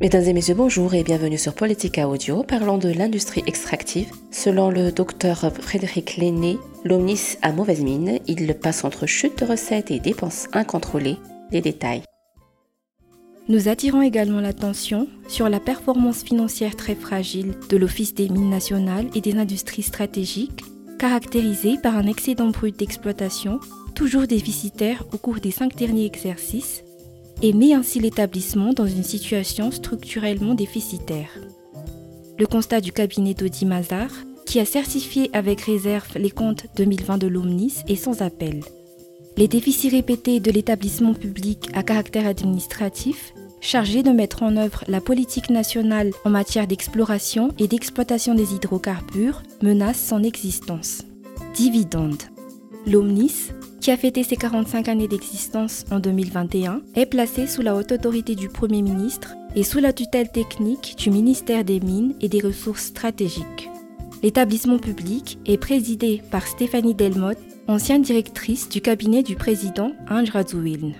Mesdames et messieurs, bonjour et bienvenue sur Politica Audio, parlant de l'industrie extractive. Selon le docteur Frédéric Lenné, l'Omnis a mauvaise mine, il passe entre chute de recettes et dépenses incontrôlées. Les détails. Nous attirons également l'attention sur la performance financière très fragile de l'Office des mines nationales et des industries stratégiques, caractérisée par un excédent brut d'exploitation toujours déficitaire au cours des cinq derniers exercices et met ainsi l'établissement dans une situation structurellement déficitaire. Le constat du cabinet d'Audi Mazar, qui a certifié avec réserve les comptes 2020 de l'Omnis, est sans appel. Les déficits répétés de l'établissement public à caractère administratif, chargé de mettre en œuvre la politique nationale en matière d'exploration et d'exploitation des hydrocarbures, menacent son existence. Dividendes. L'Omnis, qui a fêté ses 45 années d'existence en 2021, est placé sous la haute autorité du Premier ministre et sous la tutelle technique du ministère des Mines et des Ressources stratégiques. L'établissement public est présidé par Stéphanie Delmotte, ancienne directrice du cabinet du président Ange Razouiln.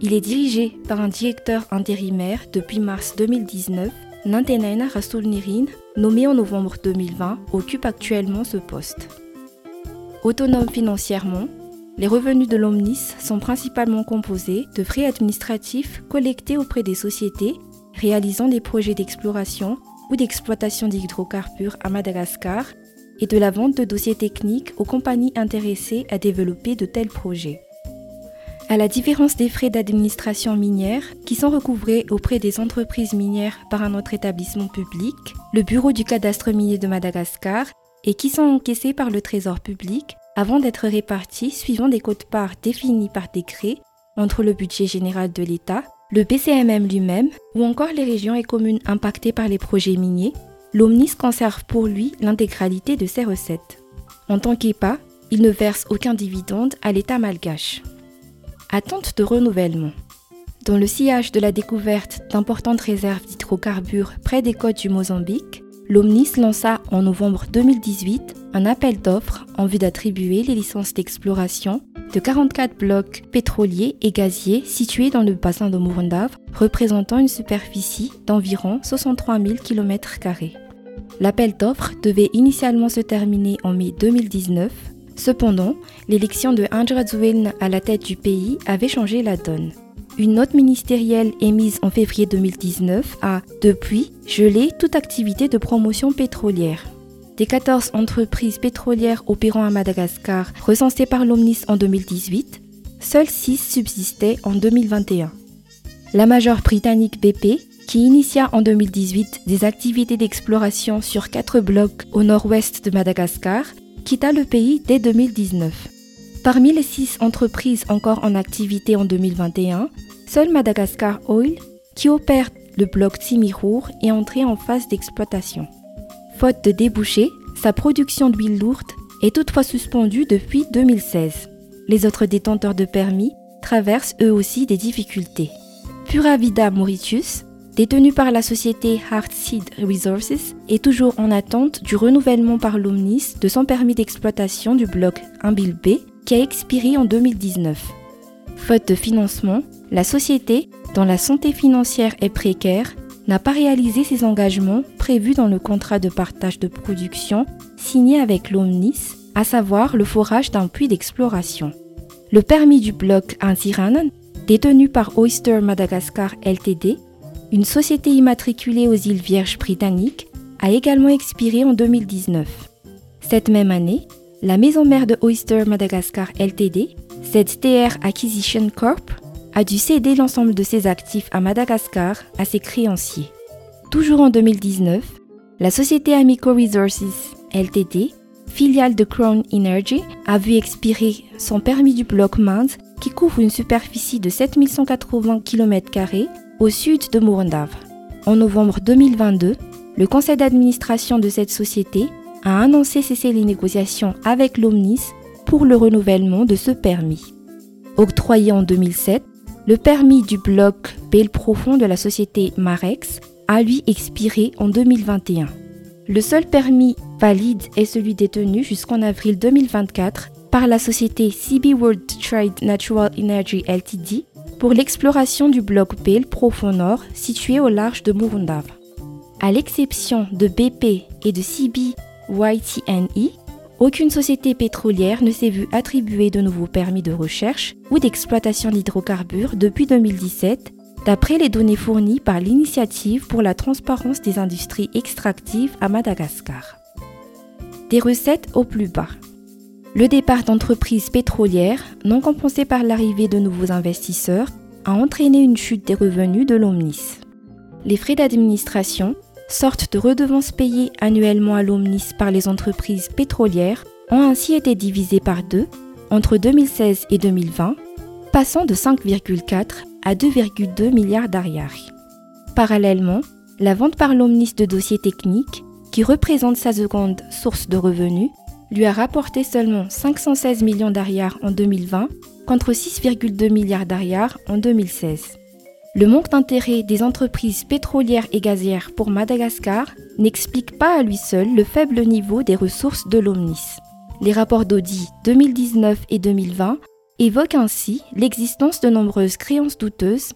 Il est dirigé par un directeur intérimaire depuis mars 2019, Nantenaina Rasoulnirin, nommé en novembre 2020, occupe actuellement ce poste. Autonome financièrement, les revenus de l'Omnis sont principalement composés de frais administratifs collectés auprès des sociétés réalisant des projets d'exploration ou d'exploitation d'hydrocarbures à Madagascar et de la vente de dossiers techniques aux compagnies intéressées à développer de tels projets. À la différence des frais d'administration minière qui sont recouvrés auprès des entreprises minières par un autre établissement public, le Bureau du cadastre minier de Madagascar, et qui sont encaissés par le Trésor public, avant d'être répartis suivant des codes-parts définis par décret entre le budget général de l'État, le PCMM lui-même ou encore les régions et communes impactées par les projets miniers, l'Omnis conserve pour lui l'intégralité de ses recettes. En tant qu'EPA, il ne verse aucun dividende à l'État malgache. Attente de renouvellement. Dans le sillage de la découverte d'importantes réserves d'hydrocarbures près des côtes du Mozambique, l'Omnis lança en novembre 2018 un appel d'offres en vue d'attribuer les licences d'exploration de 44 blocs pétroliers et gaziers situés dans le bassin de Murundav, représentant une superficie d'environ 63 000 km. L'appel d'offres devait initialement se terminer en mai 2019. Cependant, l'élection de Andra à la tête du pays avait changé la donne. Une note ministérielle émise en février 2019 a, depuis, gelé toute activité de promotion pétrolière. Des 14 entreprises pétrolières opérant à Madagascar recensées par l'Omnis en 2018, seules 6 subsistaient en 2021. La majeure britannique BP, qui initia en 2018 des activités d'exploration sur 4 blocs au nord-ouest de Madagascar, quitta le pays dès 2019. Parmi les 6 entreprises encore en activité en 2021, Seul Madagascar Oil, qui opère le bloc Timirour, est entré en phase d'exploitation. Faute de débouchés, sa production d'huile lourde est toutefois suspendue depuis 2016. Les autres détenteurs de permis traversent eux aussi des difficultés. Pura Vida Mauritius, détenu par la société Heartseed Resources, est toujours en attente du renouvellement par l'Omnis de son permis d'exploitation du bloc 1 B qui a expiré en 2019. Faute de financement, la société, dont la santé financière est précaire, n'a pas réalisé ses engagements prévus dans le contrat de partage de production signé avec l'Omnis, à savoir le forage d'un puits d'exploration. Le permis du bloc Anziranan, détenu par Oyster Madagascar Ltd, une société immatriculée aux îles Vierges britanniques, a également expiré en 2019. Cette même année, la maison mère de Oyster Madagascar Ltd, ZTR Acquisition Corp, a dû céder l'ensemble de ses actifs à Madagascar à ses créanciers. Toujours en 2019, la société Amico Resources Ltd, filiale de Crown Energy, a vu expirer son permis du bloc Mind qui couvre une superficie de 7180 km au sud de Murundav. En novembre 2022, le conseil d'administration de cette société a annoncé cesser les négociations avec l'Omnis pour le renouvellement de ce permis. Octroyé en 2007, le permis du bloc Belle Profond de la société Marex a lui expiré en 2021. Le seul permis valide est celui détenu jusqu'en avril 2024 par la société CB World Trade Natural Energy Ltd, pour l'exploration du bloc Pale profond nord situé au large de Murundav. À l'exception de BP et de CBYTNE, aucune société pétrolière ne s'est vue attribuer de nouveaux permis de recherche ou d'exploitation d'hydrocarbures depuis 2017, d'après les données fournies par l'Initiative pour la transparence des industries extractives à Madagascar. Des recettes au plus bas. Le départ d'entreprises pétrolières, non compensé par l'arrivée de nouveaux investisseurs, a entraîné une chute des revenus de l'Omnis. Les frais d'administration, sorte de redevances payées annuellement à l'Omnis par les entreprises pétrolières, ont ainsi été divisés par deux entre 2016 et 2020, passant de 5,4 à 2,2 milliards d'ariari. Parallèlement, la vente par l'Omnis de dossiers techniques, qui représente sa seconde source de revenus, lui a rapporté seulement 516 millions d'ariars en 2020 contre 6,2 milliards d'ariars en 2016. Le manque d'intérêt des entreprises pétrolières et gazières pour Madagascar n'explique pas à lui seul le faible niveau des ressources de l'Omnis. Les rapports d'Audi 2019 et 2020 évoquent ainsi l'existence de nombreuses créances douteuses,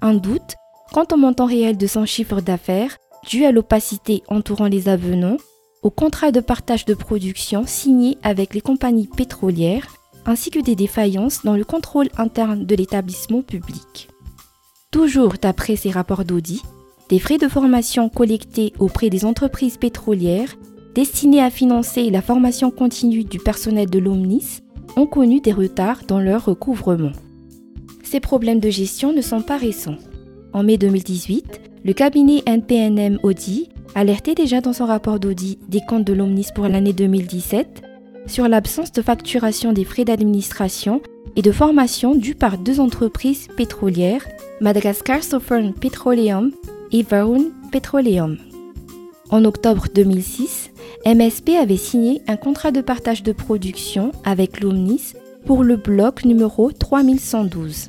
un doute quant au montant réel de son chiffre d'affaires dû à l'opacité entourant les avenants, au contrat de partage de production signé avec les compagnies pétrolières, ainsi que des défaillances dans le contrôle interne de l'établissement public. Toujours d'après ces rapports d'audit, des frais de formation collectés auprès des entreprises pétrolières destinés à financer la formation continue du personnel de l'OMNIS ont connu des retards dans leur recouvrement. Ces problèmes de gestion ne sont pas récents. En mai 2018, le cabinet NPNM Audi alertait déjà dans son rapport d'audit des comptes de l'OMNIS pour l'année 2017 sur l'absence de facturation des frais d'administration et de formation dus par deux entreprises pétrolières, Madagascar Southern Petroleum et Varun Petroleum. En octobre 2006, MSP avait signé un contrat de partage de production avec l'Omnis pour le bloc numéro 3112.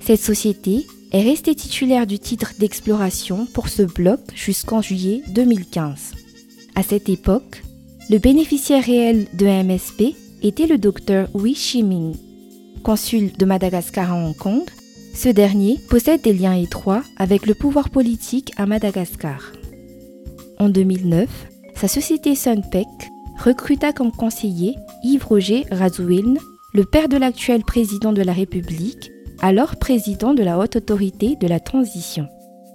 Cette société est restée titulaire du titre d'exploration pour ce bloc jusqu'en juillet 2015. À cette époque, le bénéficiaire réel de MSP était le docteur Wei Shiming consul de Madagascar à Hong Kong, ce dernier possède des liens étroits avec le pouvoir politique à Madagascar. En 2009, sa société Sunpec recruta comme conseiller Yves-Roger Razouilne, le père de l'actuel président de la République, alors président de la Haute Autorité de la Transition.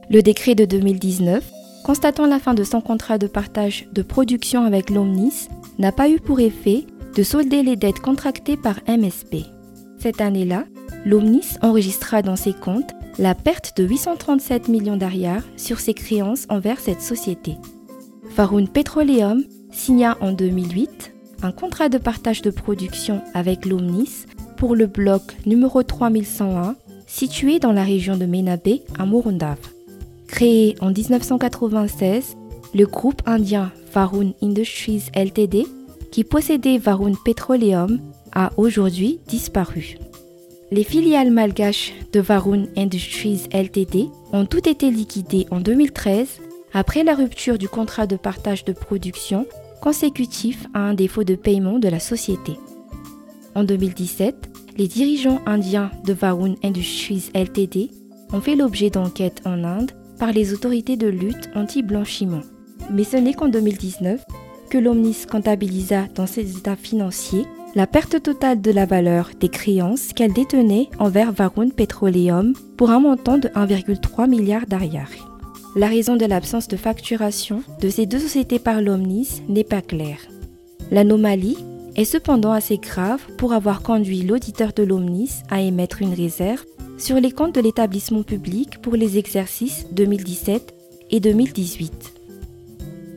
Le décret de 2019, constatant la fin de son contrat de partage de production avec l'Omnis, n'a pas eu pour effet de solder les dettes contractées par MSP. Cette année-là, l'Omnis enregistra dans ses comptes la perte de 837 millions d'ariars sur ses créances envers cette société. Faroun Petroleum signa en 2008 un contrat de partage de production avec l'Omnis pour le bloc numéro 3101 situé dans la région de Menabe à Morundav. Créé en 1996, le groupe indien Varun Industries Ltd, qui possédait Varun Petroleum, a aujourd'hui disparu. Les filiales malgaches de Varun Industries Ltd ont toutes été liquidées en 2013 après la rupture du contrat de partage de production consécutif à un défaut de paiement de la société. En 2017, les dirigeants indiens de Varun Industries Ltd ont fait l'objet d'enquêtes en Inde par les autorités de lutte anti-blanchiment. Mais ce n'est qu'en 2019 que l'Omnis comptabilisa dans ses états financiers la perte totale de la valeur des créances qu'elle détenait envers Varun Petroleum pour un montant de 1,3 milliard d'ariari. La raison de l'absence de facturation de ces deux sociétés par l'Omnis n'est pas claire. L'anomalie est cependant assez grave pour avoir conduit l'auditeur de l'Omnis à émettre une réserve sur les comptes de l'établissement public pour les exercices 2017 et 2018.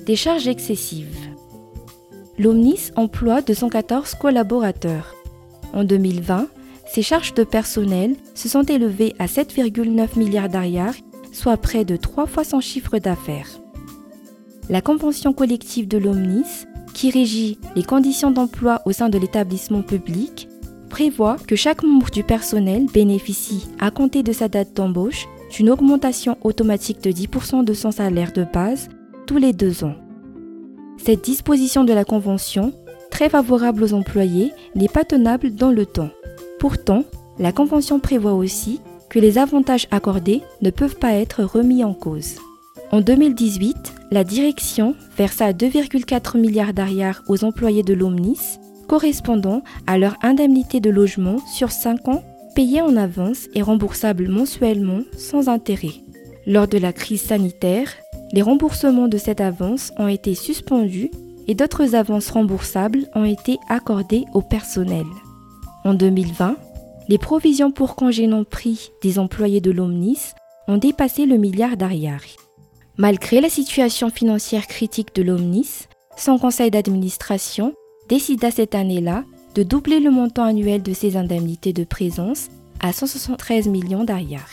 Des charges excessives. L'Omnis emploie 214 collaborateurs. En 2020, ses charges de personnel se sont élevées à 7,9 milliards d'ariars, soit près de trois fois son chiffre d'affaires. La convention collective de l'Omnis, qui régit les conditions d'emploi au sein de l'établissement public, prévoit que chaque membre du personnel bénéficie, à compter de sa date d'embauche, d'une augmentation automatique de 10% de son salaire de base tous les deux ans. Cette disposition de la Convention, très favorable aux employés, n'est pas tenable dans le temps. Pourtant, la Convention prévoit aussi que les avantages accordés ne peuvent pas être remis en cause. En 2018, la direction versa 2,4 milliards d'arrières aux employés de l'Omnis, correspondant à leur indemnité de logement sur 5 ans payée en avance et remboursable mensuellement sans intérêt. Lors de la crise sanitaire, les remboursements de cette avance ont été suspendus et d'autres avances remboursables ont été accordées au personnel. En 2020, les provisions pour congés non pris des employés de l'Omnis ont dépassé le milliard d'arrières. Malgré la situation financière critique de l'Omnis, son conseil d'administration décida cette année-là de doubler le montant annuel de ses indemnités de présence à 173 millions d'arrières.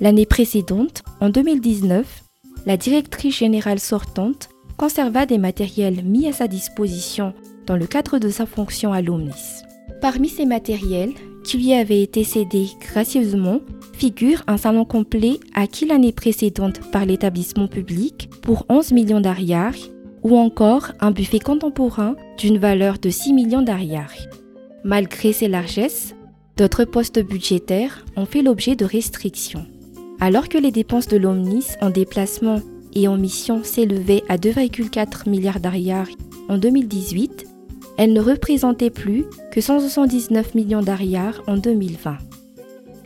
L'année précédente, en 2019, la directrice générale sortante conserva des matériels mis à sa disposition dans le cadre de sa fonction à l'Omnis. Parmi ces matériels, qui lui avaient été cédés gracieusement, figure un salon complet acquis l'année précédente par l'établissement public pour 11 millions d'arrières ou encore un buffet contemporain d'une valeur de 6 millions d'arrières. Malgré ces largesses, d'autres postes budgétaires ont fait l'objet de restrictions. Alors que les dépenses de l'Omnis en déplacement et en mission s'élevaient à 2,4 milliards d'arrières en 2018, elles ne représentaient plus que 179 millions d'arrières en 2020.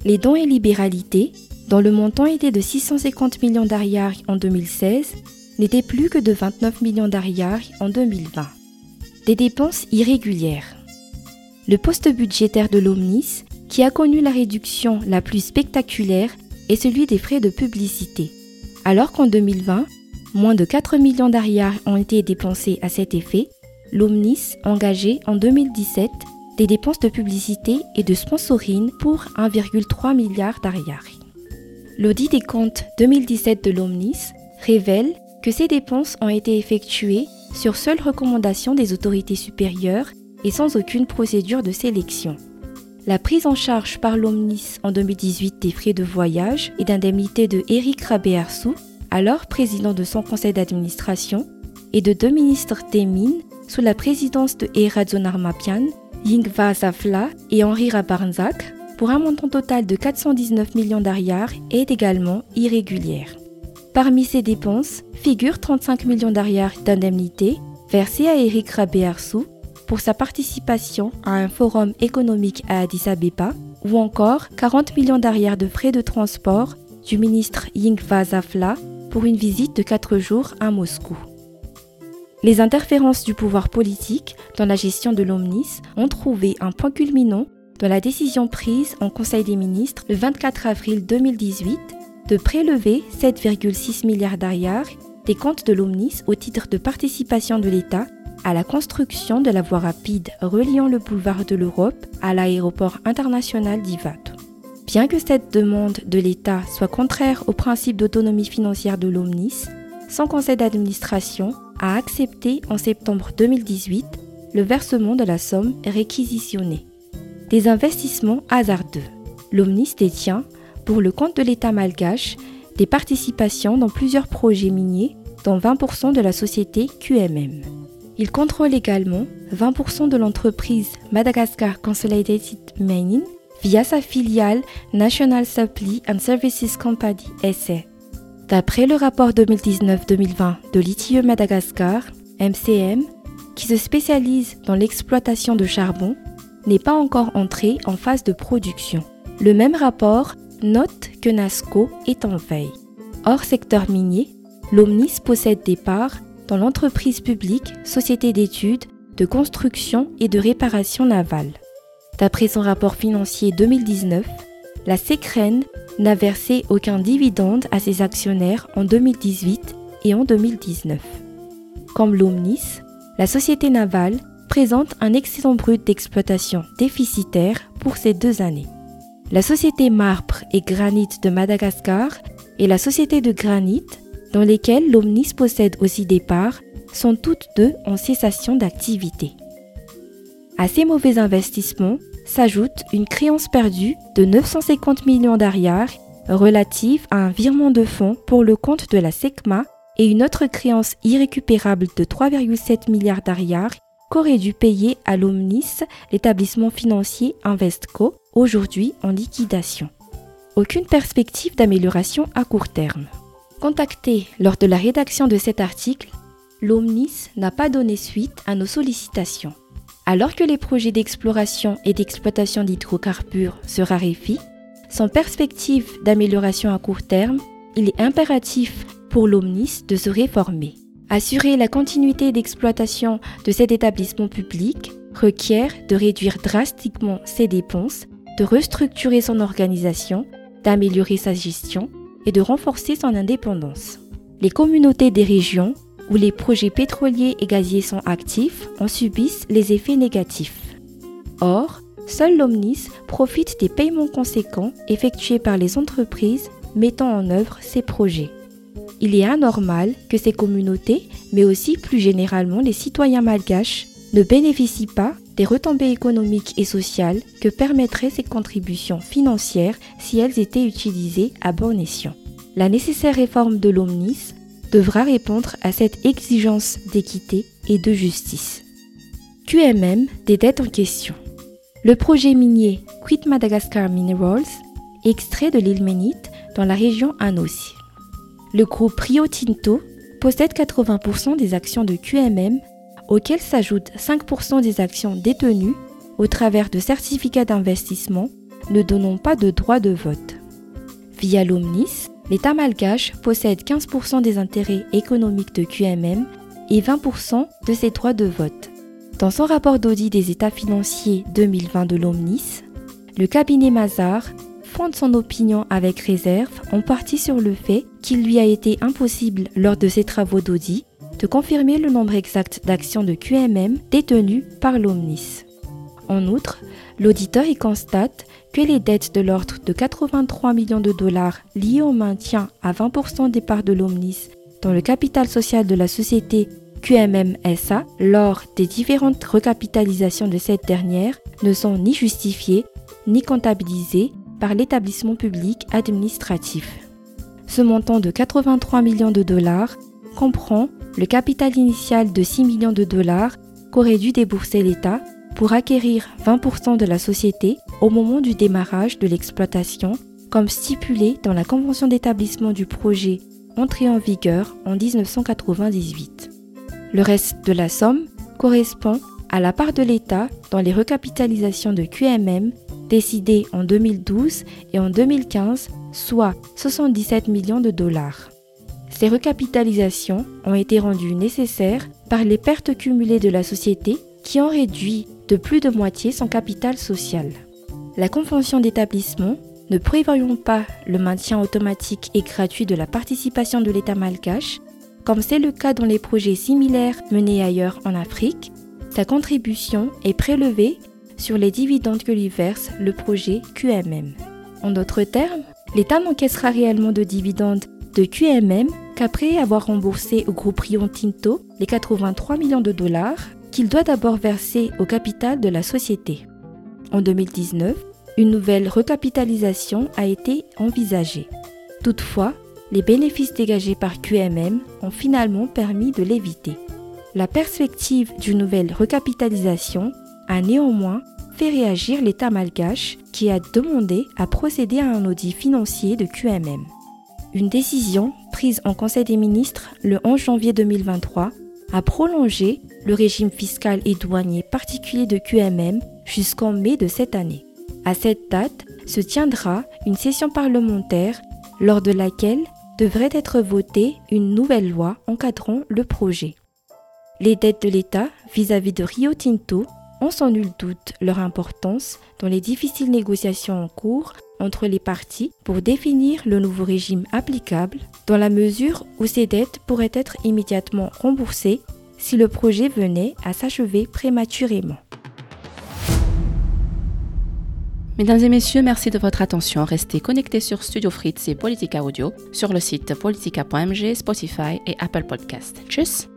Les dons et libéralités, dont le montant était de 650 millions d'arrières en 2016, n'étaient plus que de 29 millions d'arrières en 2020. Des dépenses irrégulières. Le poste budgétaire de l'Omnis, qui a connu la réduction la plus spectaculaire, est celui des frais de publicité. Alors qu'en 2020, moins de 4 millions d'arrières ont été dépensés à cet effet, l'Omnis, engagé en 2017, des dépenses de publicité et de sponsoring pour 1,3 milliard d'arrières. L'audit des comptes 2017 de l'Omnis révèle que ces dépenses ont été effectuées sur seule recommandation des autorités supérieures et sans aucune procédure de sélection. La prise en charge par l'Omnis en 2018 des frais de voyage et d'indemnité de Eric Rabéarsou, alors président de son conseil d'administration, et de deux ministres des Mines sous la présidence de Erazonar Mapian Yingva Zafla et Henri Rabarnzak, pour un montant total de 419 millions d'ariars, est également irrégulière. Parmi ces dépenses figurent 35 millions d'ariars d'indemnités versés à Eric Rabéarsou pour sa participation à un forum économique à Addis Abeba ou encore 40 millions d'arrières de frais de transport du ministre Yingva Zafla pour une visite de 4 jours à Moscou. Les interférences du pouvoir politique dans la gestion de l'Omnis ont trouvé un point culminant dans la décision prise en Conseil des ministres le 24 avril 2018 de prélever 7,6 milliards d'arrières des comptes de l'Omnis au titre de participation de l'État à la construction de la voie rapide reliant le boulevard de l'Europe à l'aéroport international d'Ivat. Bien que cette demande de l'État soit contraire au principe d'autonomie financière de l'Omnis, son conseil d'administration a accepté en septembre 2018 le versement de la somme réquisitionnée. Des investissements hasardeux. L'Omnis détient, pour le compte de l'État malgache, des participations dans plusieurs projets miniers, dont 20% de la société QMM. Il contrôle également 20% de l'entreprise Madagascar Consolidated Mining via sa filiale National Supply and Services Company SA. D'après le rapport 2019-2020 de l'ITIE Madagascar, MCM, qui se spécialise dans l'exploitation de charbon, n'est pas encore entré en phase de production. Le même rapport note que NASCO est en veille. Hors secteur minier, l'Omnis possède des parts dans l'entreprise publique Société d'études, de construction et de réparation navale. D'après son rapport financier 2019, la SECREN n'a versé aucun dividende à ses actionnaires en 2018 et en 2019. Comme l'Omnis, la société navale présente un excédent brut d'exploitation déficitaire pour ces deux années. La société Marbre et Granit de Madagascar et la société de Granit, dans lesquelles l'Omnis possède aussi des parts, sont toutes deux en cessation d'activité. À ces mauvais investissements, s'ajoute une créance perdue de 950 millions d'arrières relative à un virement de fonds pour le compte de la SECMA et une autre créance irrécupérable de 3,7 milliards d'arrières qu'aurait dû payer à l'Omnis l'établissement financier Investco, aujourd'hui en liquidation. aucune perspective d'amélioration à court terme. Contacté lors de la rédaction de cet article, l'OMNIS n'a pas donné suite à nos sollicitations. Alors que les projets d'exploration et d'exploitation d'hydrocarbures se raréfient, sans perspective d'amélioration à court terme, il est impératif pour l'OMNIS de se réformer. Assurer la continuité d'exploitation de cet établissement public requiert de réduire drastiquement ses dépenses, de restructurer son organisation, d'améliorer sa gestion et de renforcer son indépendance. Les communautés des régions où les projets pétroliers et gaziers sont actifs en subissent les effets négatifs. Or, seul l'OMNIS profite des paiements conséquents effectués par les entreprises mettant en œuvre ces projets. Il est anormal que ces communautés, mais aussi plus généralement les citoyens malgaches, ne bénéficient pas des retombées économiques et sociales que permettraient ces contributions financières si elles étaient utilisées à bon escient. La nécessaire réforme de l'OMNIS devra répondre à cette exigence d'équité et de justice. QMM des dettes en question. Le projet minier Quit Madagascar Minerals, extrait de l'île Ménite dans la région Anossi. Le groupe Rio Tinto possède 80% des actions de QMM auxquelles s'ajoutent 5% des actions détenues au travers de certificats d'investissement ne donnant pas de droit de vote. Via l'Omnis, l'État malgache possède 15% des intérêts économiques de QMM et 20% de ses droits de vote. Dans son rapport d'audit des états financiers 2020 de l'Omnis, le cabinet Mazar fonde son opinion avec réserve en partie sur le fait qu'il lui a été impossible lors de ses travaux d'audit de confirmer le nombre exact d'actions de QMM détenues par l'Omnis. En outre, l'auditeur y constate que les dettes de l'ordre de 83 millions de dollars liées au maintien à 20% des parts de l'Omnis dans le capital social de la société QMM SA lors des différentes recapitalisations de cette dernière ne sont ni justifiées ni comptabilisées par l'établissement public administratif. Ce montant de 83 millions de dollars comprend le capital initial de 6 millions de dollars qu'aurait dû débourser l'État pour acquérir 20% de la société au moment du démarrage de l'exploitation, comme stipulé dans la convention d'établissement du projet entrée en vigueur en 1998. Le reste de la somme correspond à la part de l'État dans les recapitalisations de QMM décidées en 2012 et en 2015, soit 77 millions de dollars. Ces recapitalisations ont été rendues nécessaires par les pertes cumulées de la société qui ont réduit de plus de moitié son capital social. La convention d'établissement, ne prévoyant pas le maintien automatique et gratuit de la participation de l'État malgache, comme c'est le cas dans les projets similaires menés ailleurs en Afrique, sa contribution est prélevée sur les dividendes que lui verse le projet QMM. En d'autres termes, l'État n'encaissera réellement de dividendes de QMM qu'après avoir remboursé au groupe Rio Tinto les 83 millions de dollars qu'il doit d'abord verser au capital de la société. En 2019, une nouvelle recapitalisation a été envisagée. Toutefois, les bénéfices dégagés par QMM ont finalement permis de l'éviter. La perspective d'une nouvelle recapitalisation a néanmoins fait réagir l'État malgache qui a demandé à procéder à un audit financier de QMM. Une décision prise en Conseil des ministres le 11 janvier 2023 a prolongé le régime fiscal et douanier particulier de QMM jusqu'en mai de cette année. À cette date se tiendra une session parlementaire lors de laquelle devrait être votée une nouvelle loi encadrant le projet. Les dettes de l'État vis-à-vis de Rio Tinto ont sans nul doute leur importance dans les difficiles négociations en cours entre les parties pour définir le nouveau régime applicable dans la mesure où ces dettes pourraient être immédiatement remboursées si le projet venait à s'achever prématurément. Mesdames et messieurs, merci de votre attention. Restez connectés sur Studio Fritz et Politica Audio sur le site politica.mg, Spotify et Apple Podcast. Tchuss